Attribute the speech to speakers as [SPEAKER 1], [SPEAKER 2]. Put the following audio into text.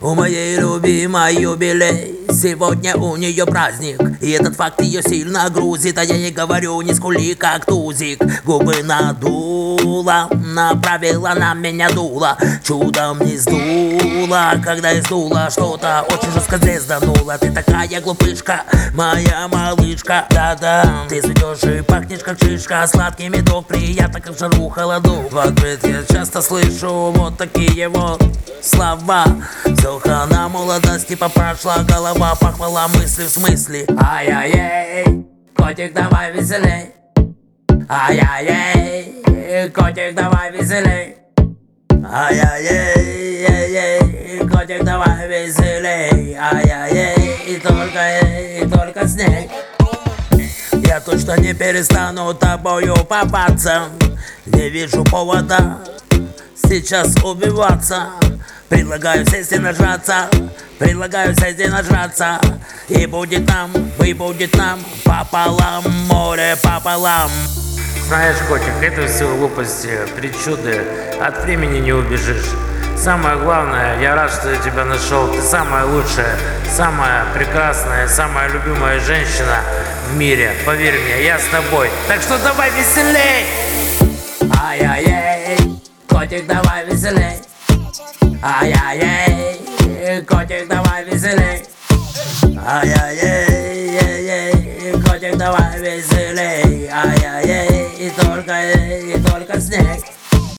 [SPEAKER 1] У моей любимой юбилей. Сегодня у нее праздник. И этот факт ее сильно грузит А я ей говорю, не скули, как тузик Губы надула Направила на меня дуло Чудом не сдула Когда издула что-то Очень жестко звезданула. Ты такая глупышка, моя малышка Да-да, ты цветешь и пахнешь, как шишка Сладкий медок, приятно, как жару холоду В ответ я часто слышу вот такие вот слова Все на молодости попрошла голова Похвала мысли в смысле. Ай-яй-яй, котик давай веселей. Ай-яй-яй, котик давай веселей. Ай-яй-яй, котик давай веселей. Ай-яй-яй, и только, и только с ней я точно не перестану тобою попаться? Не вижу повода сейчас убиваться Предлагаю сесть и нажраться Предлагаю сесть и нажраться И будет нам, и будет нам Пополам, море пополам
[SPEAKER 2] Знаешь, котик, это все глупости, причуды, от времени не убежишь. Самое главное, я рад, что я тебя нашел. Ты самая лучшая, самая прекрасная, самая любимая женщина в мире. Поверь мне, я с тобой. Так что давай веселей!
[SPEAKER 1] Ай-яй-яй, котик, давай веселей Ай-яй-яй, котик, давай веселей. Ай-яй-яй, котик, давай веселей. Ай-яй-яй, и только, и только снег